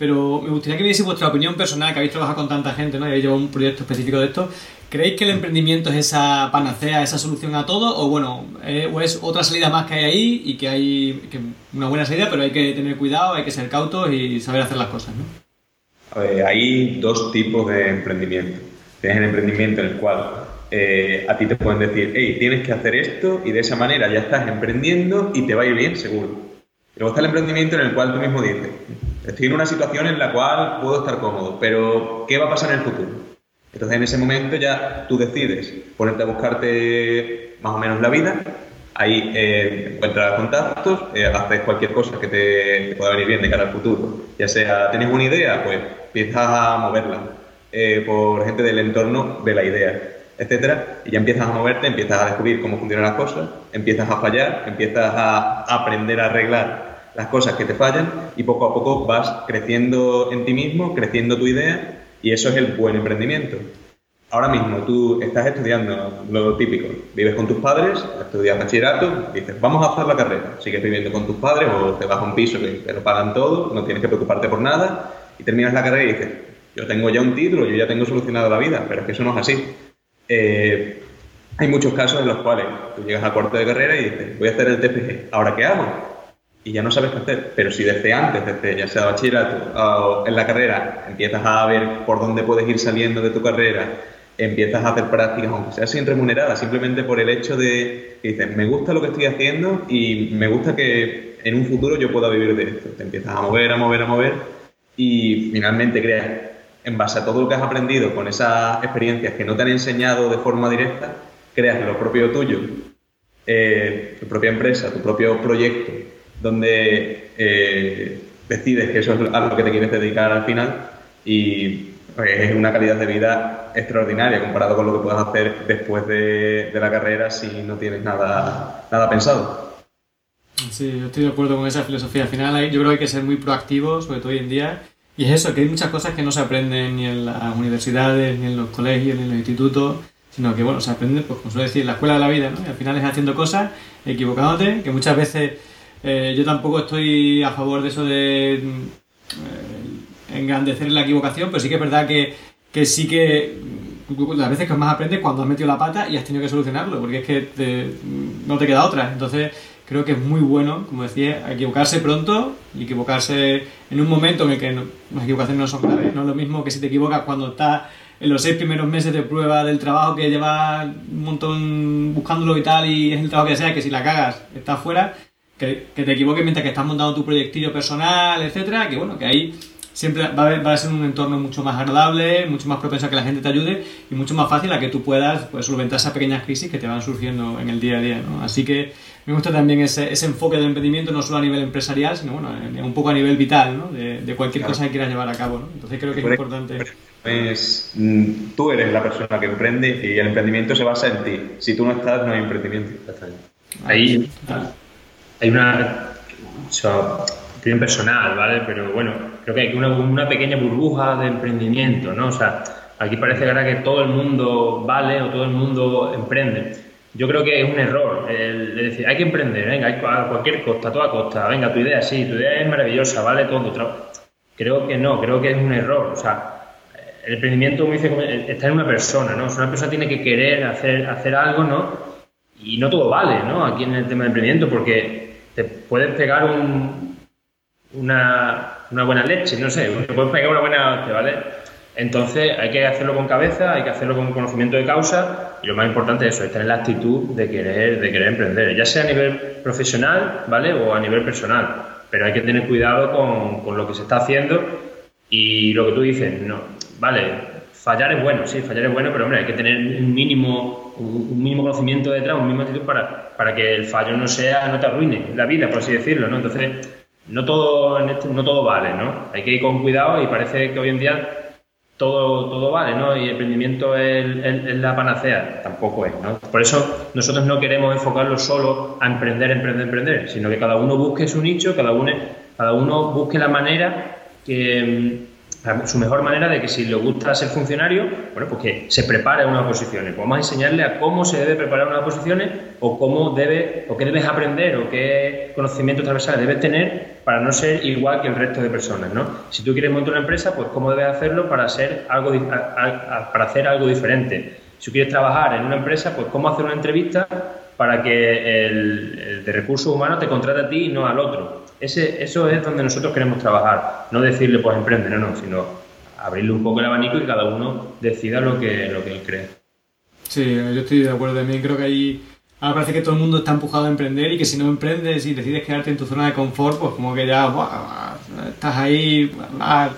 Pero me gustaría que me diese vuestra opinión personal, que habéis trabajado con tanta gente, ¿no? Y habéis llevado un proyecto específico de esto. ¿Creéis que el emprendimiento es esa panacea, esa solución a todo? O bueno, eh, o es otra salida más que hay ahí y que hay una buena salida, pero hay que tener cuidado, hay que ser cautos y saber hacer las cosas, ¿no?
Hay dos tipos de emprendimiento. Tienes el emprendimiento en el cual eh, a ti te pueden decir, hey, tienes que hacer esto y de esa manera ya estás emprendiendo y te va a ir bien, seguro. Luego está el emprendimiento en el cual tú mismo dices, estoy en una situación en la cual puedo estar cómodo, pero ¿qué va a pasar en el futuro? Entonces en ese momento ya tú decides ponerte a buscarte más o menos la vida, ahí eh, encuentras contactos, eh, haces cualquier cosa que te, pueda venir bien de cara al futuro. Ya sea, tienes una idea, pues empiezas a moverla. por gente del entorno ve la idea etcétera, y ya empiezas a moverte, empiezas a descubrir cómo funcionan las cosas, empiezas a fallar, empiezas a aprender a arreglar las cosas que te fallan y poco a poco vas creciendo en ti mismo, creciendo tu idea y eso es el buen emprendimiento. Ahora mismo tú estás estudiando lo típico, vives con tus padres, estudias bachillerato, dices, vamos a hacer la carrera, sigues viviendo con tus padres o te vas a un piso que te lo pagan todo, no tienes que preocuparte por nada y terminas la carrera y dices, yo tengo ya un título, yo ya tengo solucionado la vida, pero es que eso no es así. Eh, hay muchos casos en los cuales tú llegas a cuarto de carrera y dices, voy a hacer el TFG, ¿ahora qué hago? Y ya no sabes qué hacer. Pero si desde antes, desde ya sea bachillerato o en la carrera, empiezas a ver por dónde puedes ir saliendo de tu carrera, empiezas a hacer prácticas, aunque sea sin remunerada, simplemente por el hecho de que dices, me gusta lo que estoy haciendo y me gusta que en un futuro yo pueda vivir de esto. Te empiezas a mover, a mover, a mover y finalmente creas, en base a todo lo que has aprendido con esas experiencias que no te han enseñado de forma directa, creas lo propio tuyo, eh, tu propia empresa, tu propio proyecto, donde eh, decides que eso es a lo que te quieres dedicar al final y pues, es una calidad de vida extraordinaria comparado con lo que puedas hacer después de, la carrera si no tienes nada, nada pensado.
Sí, yo estoy de acuerdo con esa filosofía. Al final yo creo que hay que ser muy proactivo, sobre todo hoy en día. Y es eso, que hay muchas cosas que no se aprenden ni en las universidades, ni en los colegios, ni en los institutos sino que bueno, se aprende, pues como suele decir, la escuela de la vida, ¿no? Y al final es haciendo cosas, equivocándote, que muchas veces eh, yo tampoco estoy a favor de eso de eh, engrandecer la equivocación, pero sí que es verdad que, que sí que las veces que más aprendes cuando has metido la pata y has tenido que solucionarlo, porque es que no te queda otra. Entonces creo que es muy bueno, como decía, equivocarse pronto y equivocarse en un momento en el que las equivocaciones no son graves. No es lo mismo que si te equivocas cuando estás en los seis primeros meses de prueba del trabajo que llevas un montón buscándolo y tal, y es el trabajo que sea, que si la cagas, estás fuera, que, te equivoques mientras que estás montando tu proyectillo personal, etcétera, que bueno, que ahí siempre va a, va a, ser un entorno mucho más agradable, mucho más propenso a que la gente te ayude y mucho más fácil a que tú puedas pues, solventar esas pequeñas crisis que te van surgiendo en el día a día. ¿no? Así que me gusta también ese, ese, enfoque del emprendimiento, no solo a nivel empresarial, sino bueno, un poco a nivel vital, ¿no? de, de cualquier cosa que quieras llevar a cabo. ¿no? Entonces creo que es importante
pues tú eres la persona que emprende y el emprendimiento se basa en ti. Si tú no estás, no hay emprendimiento.
Ahí hay una opinión personal, ¿vale? Pero bueno, creo que hay una, una pequeña burbuja de emprendimiento, ¿no? O sea, aquí parece ahora que todo el mundo vale o todo el mundo emprende. Yo creo que es un error el, decir, hay que emprender, venga, a cualquier costa, a toda costa, venga, tu idea sí, tu idea es maravillosa, vale todo. Creo que no, creo que es un error. O sea, el emprendimiento, como dice, está en una persona, ¿no? una persona tiene que querer hacer, hacer algo, ¿no? Y no todo vale, ¿no? Aquí en el tema del emprendimiento, porque te puedes pegar un, una, una, buena leche, no sé, te puedes pegar una buena ¿vale? Entonces hay que hacerlo con cabeza, hay que hacerlo con conocimiento de causa y lo más importante es eso, es tener la actitud de querer, de querer emprender, ya sea a nivel profesional, ¿vale? O a nivel personal, pero hay que tener cuidado con, con lo que se está haciendo y lo que tú dices, no, vale, fallar es bueno, sí, fallar es bueno, pero hombre, hay que tener un mínimo, un mínimo conocimiento detrás, un mínimo actitud para, para que el fallo no sea, no te arruine la vida, por así decirlo, ¿no? Entonces, no todo, no todo vale, ¿no? Hay que ir con cuidado y parece que hoy en día todo, todo vale, ¿no? Y el emprendimiento es, es, la panacea, tampoco es, ¿no? Por eso nosotros no queremos enfocarlo solo a emprender, emprender, emprender, sino que cada uno busque su nicho, cada uno, cada uno busque la manera que su mejor manera de que si le gusta ser funcionario, bueno, pues que se prepare unas posiciones. Vamos a enseñarle a cómo se debe preparar unas posiciones o cómo debe, o qué debes aprender o qué conocimientos transversales debes tener para no ser igual que el resto de personas, ¿no? Si tú quieres montar una empresa, pues cómo debes hacerlo para, ser algo, para hacer algo diferente. Si quieres trabajar en una empresa, pues cómo hacer una entrevista para que el, de recursos humanos te contrate a ti y no al otro. Ese, eso es donde nosotros queremos trabajar. No decirle, pues emprende, no, no, sino abrirle un poco el abanico y cada uno decida lo que, lo que él cree.
Sí, yo estoy de acuerdo también. Creo que ahí ahora parece que todo el mundo está empujado a emprender y que si no emprendes y decides quedarte en tu zona de confort, pues como que ya estás ahí,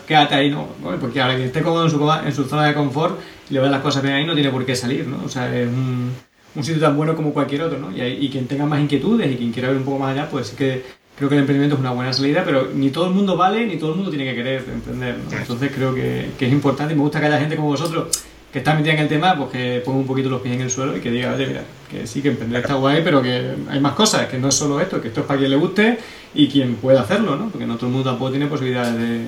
quédate ahí, ¿no? Porque ahora que esté cómodo en su, zona de confort y le ve las cosas bien ahí, no tiene por qué salir, ¿no? O sea, es un sitio tan bueno como cualquier otro, ¿no? Y, y, quien tenga más inquietudes y quien quiera ver un poco más allá, pues sí que creo que el emprendimiento es una buena salida, pero ni todo el mundo vale, ni todo el mundo tiene que querer emprender, ¿no? Entonces creo que, que, es importante y me gusta que haya gente como vosotros que está metida en el tema, pues que ponga un poquito los pies en el suelo y que diga, oye, mira, que sí, que emprender está guay, pero que hay más cosas, que no es solo esto, que esto es para quien le guste y quien pueda hacerlo, ¿no? Porque no todo el mundo tampoco tiene posibilidades de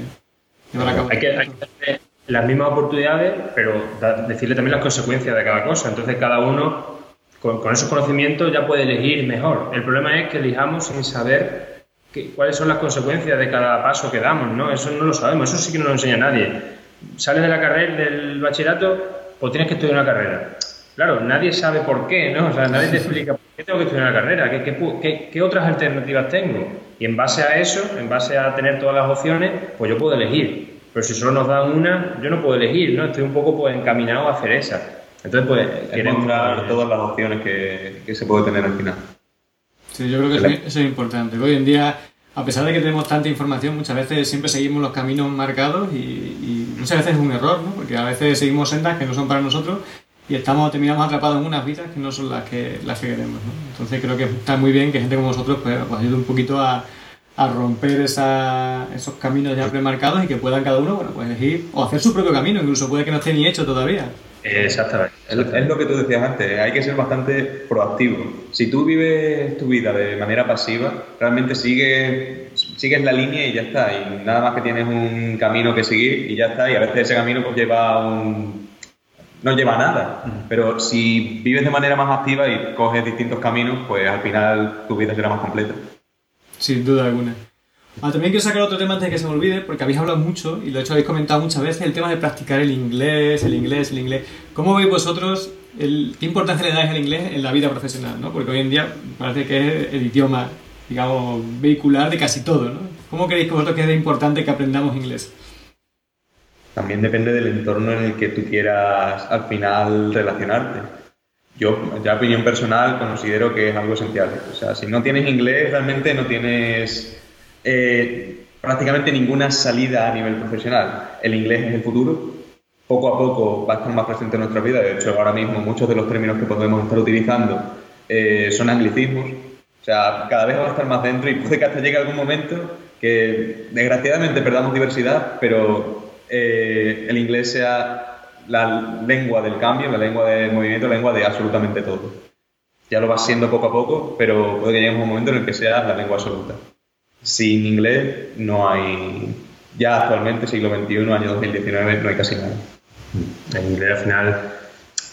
llevar a cabo.
Hay que, hay que las mismas oportunidades, pero decirle también las consecuencias de cada cosa. Entonces cada uno con, esos conocimientos ya puede elegir mejor. El problema es que elijamos sin saber cuáles son las consecuencias de cada paso que damos, ¿no? Eso no lo sabemos, eso sí que no lo enseña nadie. Sales de la carrera, del bachillerato, pues tienes que estudiar una carrera. claro, nadie sabe por qué, ¿no? O sea, nadie te explica por qué tengo que estudiar la carrera, qué, qué, qué otras alternativas tengo. Y en base a eso, en base a tener todas las opciones, pues yo puedo elegir. Pero si solo nos dan una, yo no puedo elegir, ¿no? Estoy un poco pues encaminado a hacer esa. Entonces, pues,
encontrar todas las opciones que, que, se puede tener al final.
Sí, yo creo que eso, es importante. Hoy en día, a pesar de que tenemos tanta información, muchas veces siempre seguimos los caminos marcados y, y muchas veces es un error, ¿no? Porque a veces seguimos sendas que no son para nosotros y estamos terminamos atrapados en unas vidas que no son las que las que queremos ¿no? entonces creo que está muy bien que gente como vosotros pues, pues ayude un poquito a, a romper esa, esos caminos ya premarcados y que puedan cada uno bueno pues elegir o hacer su propio camino incluso puede que no esté ni hecho todavía
Exactamente.
Es lo que tú decías antes, hay que ser bastante proactivo. Si tú vives tu vida de manera pasiva, realmente sigues, sigues la línea y ya está. Y nada más que tienes un camino que seguir y ya está. Y a veces ese camino pues lleva un, no lleva a nada. Pero si vives de manera más activa y coges distintos caminos, pues al final tu vida será más completa.
Sin duda alguna. Ah, también quiero sacar otro tema antes de que se me olvide, porque habéis hablado mucho, y de hecho habéis comentado muchas veces, el tema de practicar el inglés, el inglés, el inglés. ¿Cómo veis vosotros, el, qué importancia le dais al inglés en la vida profesional? ¿no? Porque hoy en día parece que es el idioma, digamos, vehicular de casi todo. ¿no? ¿Cómo creéis que vosotros que es importante que aprendamos inglés?
También depende del entorno en el que tú quieras al final relacionarte. Yo, ya opinión personal, considero que es algo esencial. O sea, si no tienes inglés, realmente no tienes eh, prácticamente ninguna salida a nivel profesional. El inglés es el futuro. Poco a poco va a estar más presente en nuestra vida. De hecho, ahora mismo muchos de los términos que podemos estar utilizando eh, son anglicismos. O sea, cada vez va a estar más dentro y puede que hasta llegue algún momento que desgraciadamente perdamos diversidad, pero eh, el inglés sea la lengua del cambio, la lengua del movimiento, la lengua de absolutamente todo. Ya lo va siendo poco a poco, pero puede que llegue un momento en el que sea la lengua absoluta. Sin inglés no hay, ya actualmente, siglo XXI, año 2019, no hay casi nada.
El inglés al final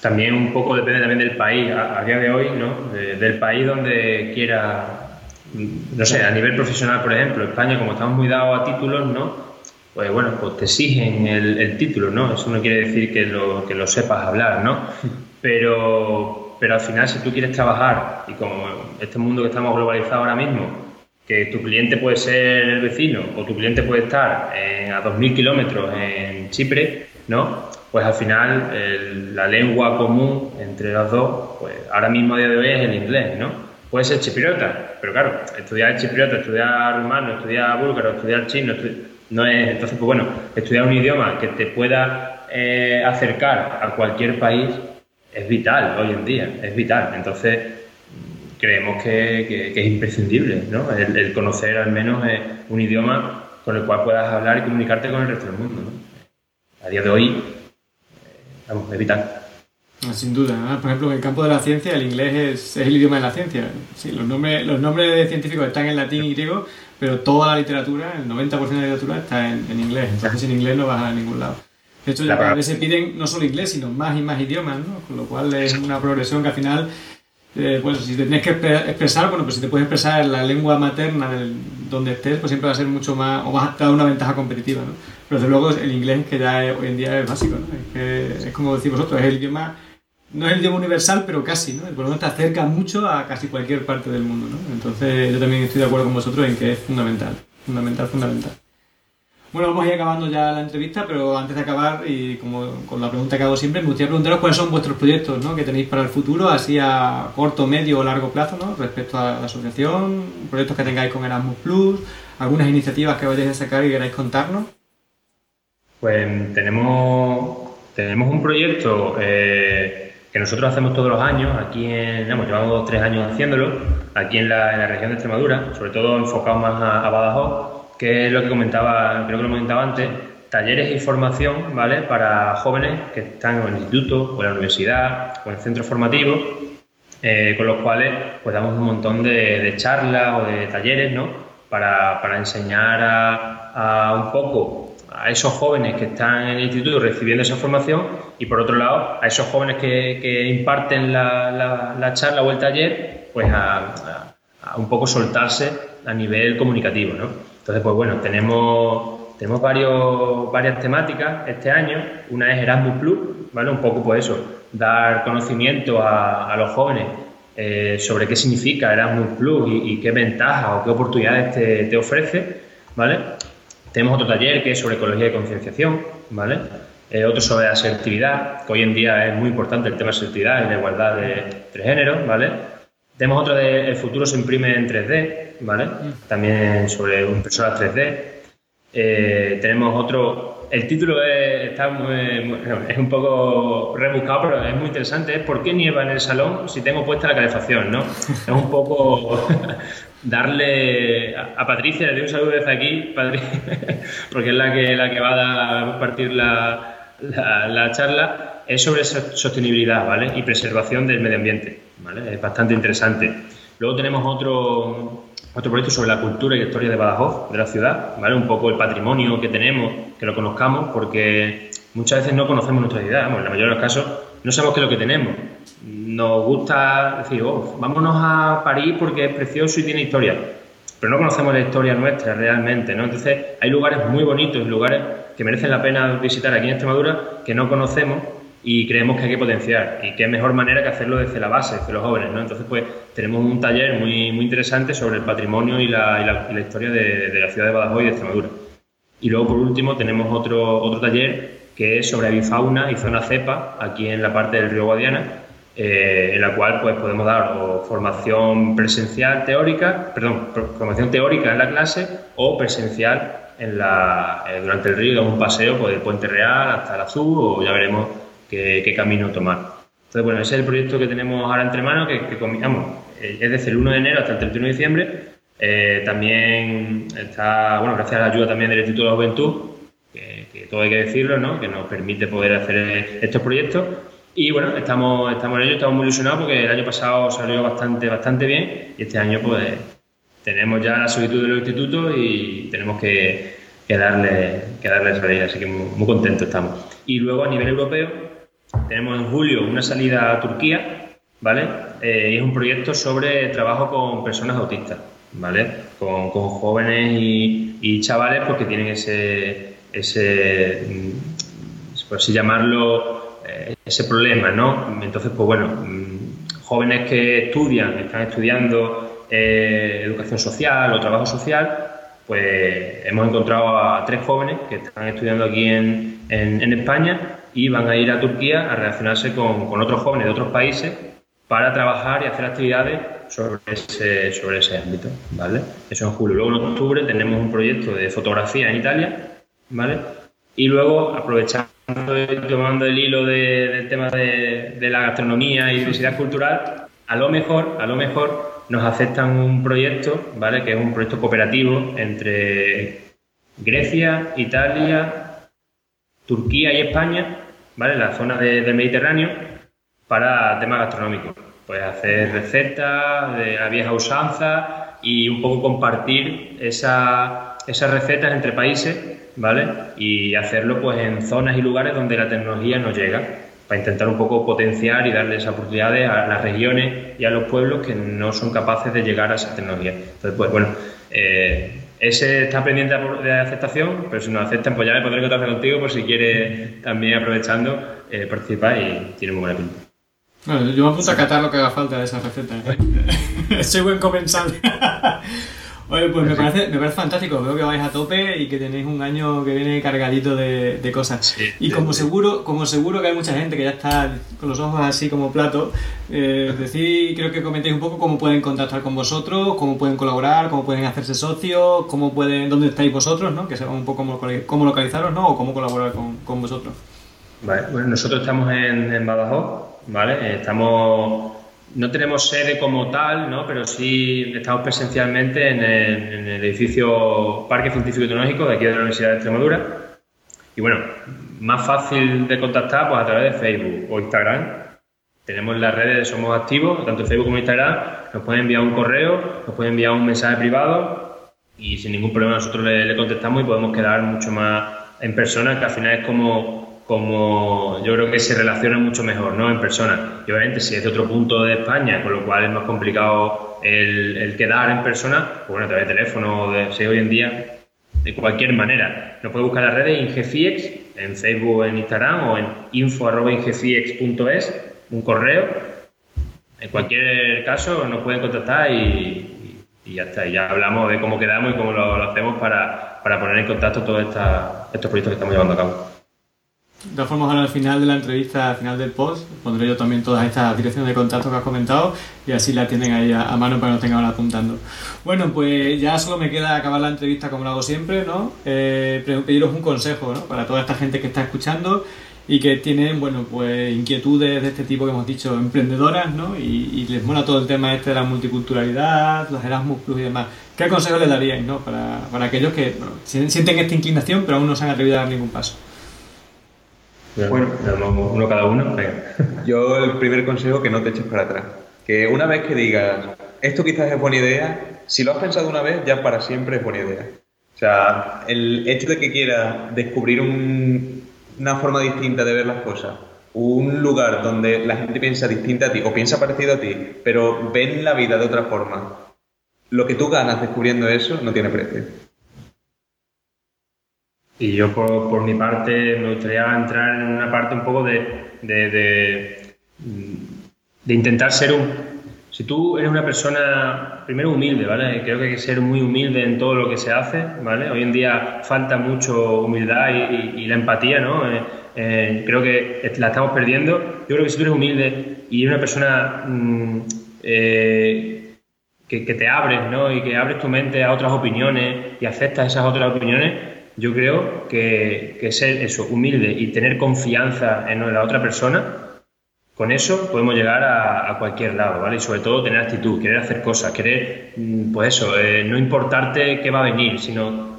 también un poco depende también del país, a, día de hoy, ¿no? del país donde quiera, no sé, a nivel profesional, por ejemplo, España, como estamos muy dados a títulos, ¿no? pues bueno, pues te exigen el, título, ¿no? Eso no quiere decir que lo, que lo sepas hablar, ¿no? Pero, pero al final, si tú quieres trabajar, y como este mundo que estamos globalizado ahora mismo, que tu cliente puede ser el vecino o tu cliente puede estar en, a 2.000 kilómetros en Chipre, ¿no? Pues al final la lengua común entre los dos, pues ahora mismo a día de hoy es el inglés, ¿no? Puede ser chipriota, pero claro, estudiar chipriota, estudiar rumano, estudiar búlgaro, estudiar chino, no es, entonces, pues bueno, estudiar un idioma que te pueda eh, acercar a cualquier país es vital hoy en día, es vital. Entonces, creemos que, es imprescindible, ¿no? El, conocer al menos eh, un idioma con el cual puedas hablar y comunicarte con el resto del mundo, ¿no? A día de hoy, eh, vamos, es vital.
Sin duda, por ejemplo, en el campo de la ciencia el inglés es, el idioma de la ciencia. Sí, los, nombres, los nombres de científicos están en latín y griego, pero toda la literatura, el 90% de la literatura está en, inglés, entonces sin inglés no vas a ningún lado. De hecho, ya cada vez se piden no solo inglés, sino más y más idiomas, ¿no? Con lo cual es una progresión que al final, eh, pues si te tienes que expresar, bueno, pues si te puedes expresar en la lengua materna donde estés, pues siempre va a ser mucho más, o vas a dar una ventaja competitiva, ¿no? Pero desde luego el inglés que ya hoy en día es básico, ¿no? Es, que, es como decís vosotros, es el idioma no es el idioma universal, pero casi, ¿no? Por lo tanto, te acerca mucho a casi cualquier parte del mundo, ¿no? Entonces, yo también estoy de acuerdo con vosotros en que es fundamental, fundamental, fundamental. Bueno, vamos a ir acabando ya la entrevista, pero antes de acabar, y como con la pregunta que hago siempre, me gustaría preguntaros cuáles son vuestros proyectos ¿no? que tenéis para el futuro, así a corto, medio o largo plazo, ¿no? respecto a la asociación, proyectos que tengáis con Erasmus Plus, algunas iniciativas que vayáis a sacar y queráis contarnos.
Pues tenemos, tenemos un proyecto eh, que nosotros hacemos todos los años, aquí en, hemos llevado tres años haciéndolo, aquí en la, región de Extremadura, sobre todo enfocado más a, Badajoz, que es lo que comentaba, creo que lo comentaba antes, talleres y formación, ¿vale? Para jóvenes que están en el instituto, o en la universidad, o en centros formativos, eh, con los cuales pues damos un montón de, charlas o de talleres, ¿no? Para, enseñar a un poco a esos jóvenes que están en el instituto recibiendo esa formación y por otro lado a esos jóvenes que, imparten la, charla o el taller, pues a, un poco soltarse a nivel comunicativo, ¿no? Entonces, pues bueno, tenemos, tenemos varias temáticas este año. Una es Erasmus Plus, ¿vale? Un poco pues eso, dar conocimiento a, los jóvenes eh, sobre qué significa Erasmus Plus y, qué ventajas o qué oportunidades te, ofrece, ¿vale? Tenemos otro taller que es sobre ecología y concienciación, ¿vale? Eh, otro sobre asertividad, que hoy en día es muy importante el tema de asertividad y la igualdad de, tres géneros, ¿vale? Tenemos otro de El futuro se imprime en 3D, ¿vale? Mm. También sobre impresoras 3D. Eh, tenemos otro, el título es, está es un poco rebuscado, pero es muy interesante. Es ¿Por qué nieva en el salón si tengo puesta la calefacción? ¿no? *laughs* Es un poco darle a, Patricia, le doy un saludo desde aquí, *laughs* porque es la que, la que va a partir la, la, charla, es sobre sostenibilidad ¿vale? y preservación del medio ambiente. Es bastante interesante. Luego tenemos otro, otro proyecto sobre la cultura y la historia de Badajoz, de la ciudad, ¿vale? Un poco el patrimonio que tenemos, que lo conozcamos, porque muchas veces no conocemos nuestra ciudad, en la mayoría de los casos no sabemos qué es lo que tenemos. Nos gusta decir, oh, vámonos a París porque es precioso y tiene historia, pero no conocemos la historia nuestra realmente, ¿no? Entonces, hay lugares muy bonitos, lugares que merecen la pena visitar aquí en Extremadura que no conocemos y creemos que hay que potenciar y qué mejor manera que hacerlo desde la base, desde los jóvenes, ¿no? Entonces, pues tenemos un taller muy, muy interesante sobre el patrimonio y la, y la, historia de, de, la ciudad de Badajoz y de Extremadura. Y luego, por último, tenemos otro, otro taller que es sobre avifauna y zona cepa aquí en la parte del río Guadiana, eh, en la cual pues podemos dar formación presencial teórica, perdón, formación teórica en la clase o presencial en la, eh, durante el río, un paseo por el Puente Real hasta el Azul o ya veremos qué, camino tomar. Entonces, bueno, ese es el proyecto que tenemos ahora entre manos, que, que combinamos, eh, es desde el 1 de enero hasta el 31 de diciembre. Eh, también está, bueno, gracias a la ayuda también del Instituto de la Juventud, que, todo hay que decirlo, ¿no? que nos permite poder hacer estos proyectos. Y bueno, estamos, estamos en ello, estamos muy ilusionados porque el año pasado salió bastante, bastante bien y este año pues tenemos ya la solicitud del instituto y tenemos que, que darle, que darle salida, así que muy, muy contentos estamos. Y luego a nivel europeo, tenemos en julio una salida a Turquía, ¿vale? Eh, es un proyecto sobre trabajo con personas autistas, ¿vale? Con, jóvenes y, chavales porque tienen ese, ese mm, por así llamarlo, eh, ese problema, ¿no? Entonces, pues bueno, mm, jóvenes que estudian, están estudiando eh, educación social o trabajo social, pues hemos encontrado a tres jóvenes que están estudiando aquí en, en España y van a ir a Turquía a relacionarse con, con otros jóvenes de otros países para trabajar y hacer actividades sobre ese, sobre ese ámbito, ¿vale? Eso en julio. Luego en octubre tenemos un proyecto de fotografía en Italia, ¿vale? Y luego, aprovechando y tomando el hilo del tema de, de, la gastronomía y diversidad cultural, a lo mejor, a lo mejor nos aceptan un proyecto, ¿vale? Que es un proyecto cooperativo entre Grecia, Italia, Turquía y España, ¿vale? La zona del Mediterráneo para temas gastronómicos. Pues hacer recetas de la vieja usanza y un poco compartir esa, esas recetas entre países, ¿vale? Y hacerlo pues en zonas y lugares donde la tecnología no llega, para intentar un poco potenciar y darles oportunidades a las regiones y a los pueblos que no son capaces de llegar a esa tecnología. Entonces, pues bueno, eh, ese está pendiente de aceptación, pero si nos aceptan, pues ya me podré contactar contigo por si quiere también aprovechando eh, participar y tiene muy buena pinta.
Bueno, yo me apunto a catar lo que haga falta de esa receta. ¿eh? *laughs* Soy buen comensal. *laughs* Oye, pues me parece, me parece fantástico. Veo que vais a tope y que tenéis un año que viene cargadito de, de cosas. y como seguro, como seguro que hay mucha gente que ya está con los ojos así como plato, eh, decir, creo que comentéis un poco cómo pueden contactar con vosotros, cómo pueden colaborar, cómo pueden hacerse socios, cómo pueden, dónde estáis vosotros, ¿no? Que sepan un poco cómo, localizaros, ¿no? O cómo colaborar con, con vosotros.
Vale, bueno, nosotros estamos en, en Badajoz, ¿vale? Estamos no tenemos sede como tal, ¿no? pero sí estamos presencialmente en el, edificio Parque Científico y Tecnológico de aquí de la Universidad de Extremadura. Y bueno, más fácil de contactar pues a través de Facebook o Instagram. Tenemos las redes, somos activos, tanto Facebook como Instagram. Nos pueden enviar un correo, nos pueden enviar un mensaje privado y sin ningún problema nosotros le, le contestamos y podemos quedar mucho más en persona, que al final es como como yo creo que se relaciona mucho mejor ¿no? en persona. Y obviamente si es de otro punto de España, con lo cual es más complicado el, quedar en persona, pues bueno, a través de teléfono, de, si hoy en día de cualquier manera. Nos puede buscar las redes Ingefiex, en Facebook, en Instagram o en info.ingefiex.es, un correo. En cualquier caso nos pueden contactar y, ya está. ya hablamos de cómo quedamos y cómo lo, hacemos para, poner en contacto todos estos proyectos que estamos llevando a cabo.
De todas formas, ahora al final de la entrevista, al final del post, pondré yo también todas estas direcciones de contacto que has comentado y así la tienen ahí a, mano para que no tengan apuntando. Bueno, pues ya solo me queda acabar la entrevista como lo hago siempre, ¿no? Eh, pediros un consejo, ¿no? Para toda esta gente que está escuchando y que tienen, bueno, pues inquietudes de este tipo que hemos dicho, emprendedoras, ¿no? Y, les mola todo el tema este de la multiculturalidad, los Erasmus Plus y demás. ¿Qué consejo les daríais, ¿no? Para aquellos que sienten esta inclinación pero aún no se han atrevido a dar ningún paso.
Bueno, uno cada uno. *laughs*
Yo el primer consejo que no te eches para atrás. Que una vez que digas, esto quizás es buena idea, si lo has pensado una vez, ya para siempre es buena idea. O sea, el hecho de que quieras descubrir una forma distinta de ver las cosas, un lugar donde la gente piensa distinta a ti o piensa parecido a ti, pero ven la vida de otra forma, lo que tú ganas descubriendo eso no tiene precio.
Y yo, por, mi parte, me gustaría entrar en una parte un poco de, de, intentar ser un... Si tú eres una persona, primero humilde, ¿vale? Creo que hay que ser muy humilde en todo lo que se hace, ¿vale? Hoy en día falta mucho humildad y, la empatía, ¿no? Eh, eh, creo que la estamos perdiendo. Yo creo que si tú eres humilde y eres una persona mm, eh, que, que, te abres, ¿no? Y que abres tu mente a otras opiniones y aceptas esas otras opiniones, yo creo que, ser eso, humilde y tener confianza en la otra persona, con eso podemos llegar a, cualquier lado, ¿vale? Y sobre todo tener actitud, querer hacer cosas, querer, mm, pues eso, eh, no importarte qué va a venir, sino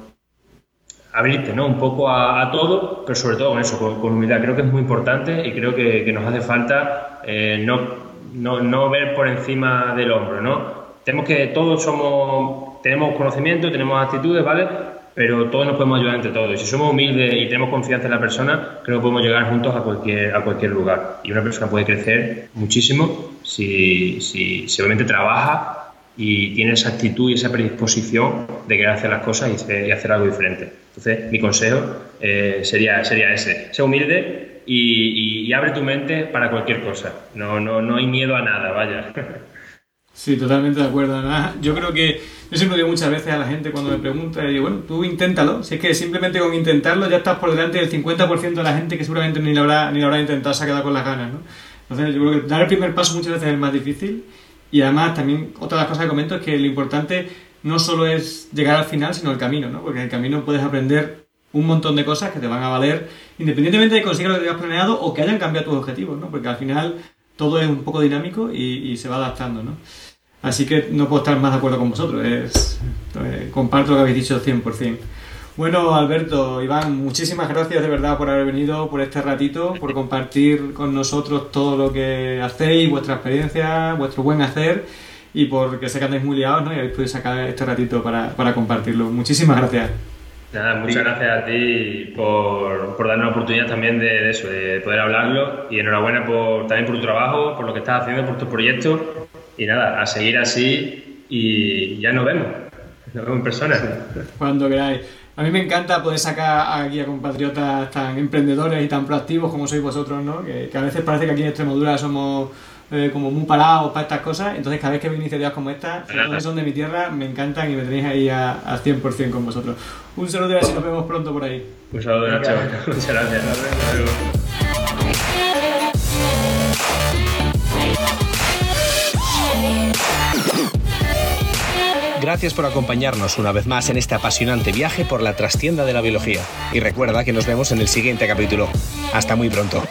abrirte, ¿no? Un poco a, todo, pero sobre todo con eso, con, humildad. Creo que es muy importante y creo que, nos hace falta eh, no, no, no ver por encima del hombro, ¿no? Tenemos que, todos somos, tenemos conocimiento, tenemos actitudes, ¿vale? Pero todos nos podemos ayudar entre todos. Y si somos humildes y tenemos confianza en la persona, creo que podemos llegar juntos a cualquier, a cualquier lugar. Y una persona puede crecer muchísimo si, si, si obviamente trabaja y tiene esa actitud y esa predisposición de querer hacer las cosas y, hacer algo diferente. Entonces, mi consejo eh, sería, sería ese. Sé humilde y, y, abre tu mente para cualquier cosa. No, no, no hay miedo a nada, vaya. *laughs*
Sí, totalmente de acuerdo. Además, yo creo que yo siempre digo muchas veces a la gente cuando me pregunta, digo, bueno, tú inténtalo. Si es que simplemente con intentarlo ya estás por delante del 50% de la gente que seguramente ni lo habrá, ni lo habrá intentado, se ha quedado con las ganas, ¿no? Entonces, yo creo que dar el primer paso muchas veces es el más difícil. Y además, también otra de las cosas que comento es que lo importante no solo es llegar al final, sino el camino, ¿no? Porque en el camino puedes aprender un montón de cosas que te van a valer, independientemente de que consigas lo que hayas planeado o que hayan cambiado tus objetivos, ¿no? Porque al final todo es un poco dinámico y, y se va adaptando, ¿no? Así que no puedo estar más de acuerdo con vosotros. Es, eh, comparto lo que habéis dicho 100%. Bueno, Alberto, Iván, muchísimas gracias de verdad por haber venido, por este ratito, por compartir con nosotros todo lo que hacéis, vuestra experiencia, vuestro buen hacer y porque sé que andáis muy liados ¿no? y habéis podido sacar este ratito para, compartirlo. Muchísimas gracias.
Nada, muchas gracias a ti por, por darnos la oportunidad también de, eso, de poder hablarlo y enhorabuena por, también por tu trabajo, por lo que estás haciendo, por tus proyectos y nada, a seguir así y ya nos vemos. Nos vemos en persona.
Cuando queráis. A mí me encanta poder sacar aquí a compatriotas tan emprendedores y tan proactivos como sois vosotros, ¿no? Que, a veces parece que aquí en Extremadura somos eh, como muy parados para estas cosas. Entonces, cada vez que veo iniciativas como esta, que son de mi tierra, me encantan y me tenéis ahí al 100% con vosotros. Un saludo y a ver si nos vemos pronto por ahí.
Un saludo, Nacho. Muchas gracias.
Gracias por acompañarnos una vez más en este apasionante viaje por la trastienda de la biología. Y recuerda que nos vemos en el siguiente capítulo. Hasta muy pronto.